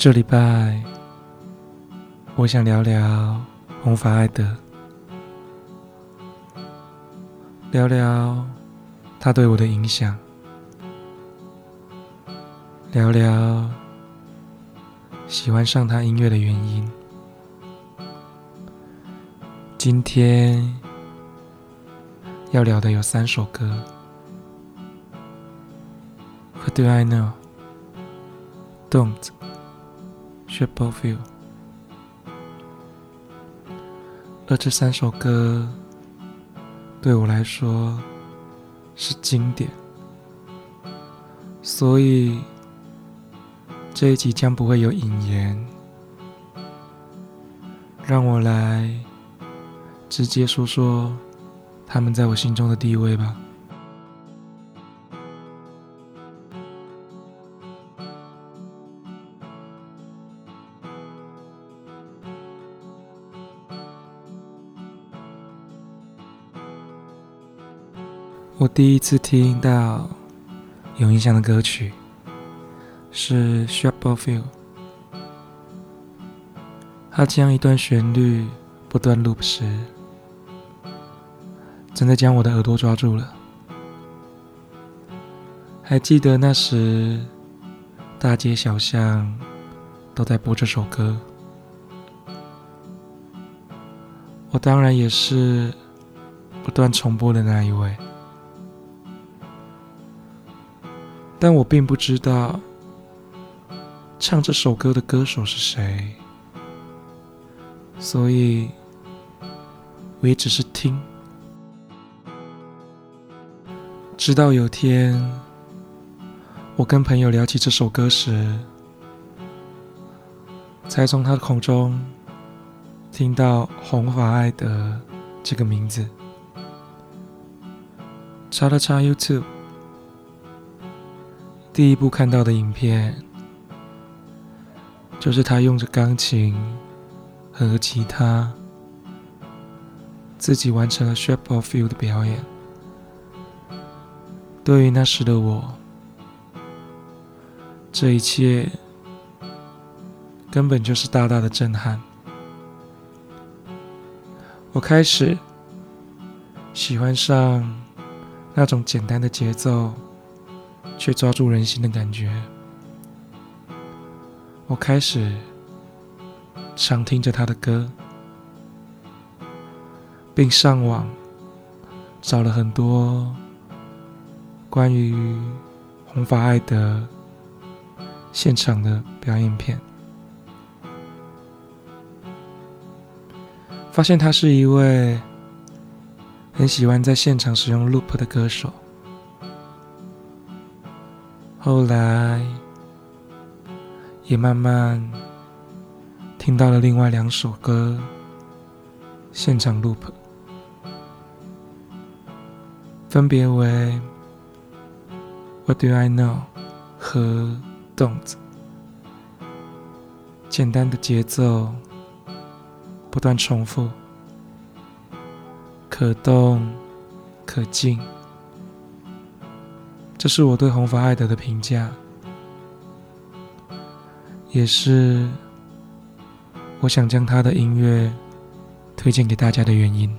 这礼拜，我想聊聊红发艾德，聊聊他对我的影响，聊聊喜欢上他音乐的原因。今天要聊的有三首歌。What do I know? Don't. Shape of You。而这三首歌对我来说是经典，所以这一集将不会有引言。让我来直接说说他们在我心中的地位吧。我第一次听到有印象的歌曲是《Shape of You》，它将一段旋律不断 loop 时，真的将我的耳朵抓住了。还记得那时大街小巷都在播这首歌，我当然也是不断重播的那一位。但我并不知道唱这首歌的歌手是谁，所以我也只是听。直到有天，我跟朋友聊起这首歌时，才从他的口中听到“红发爱德”这个名字。查了查 YouTube。第一部看到的影片，就是他用着钢琴和吉他，自己完成了《Shape of You》的表演。对于那时的我，这一切根本就是大大的震撼。我开始喜欢上那种简单的节奏。却抓住人心的感觉。我开始常听着他的歌，并上网找了很多关于红发爱的现场的表演片，发现他是一位很喜欢在现场使用 loop 的歌手。后来，也慢慢听到了另外两首歌现场 loop，分别为《What Do I Know》和《Don't》，简单的节奏，不断重复，可动可静。这是我对红发艾德的评价，也是我想将他的音乐推荐给大家的原因。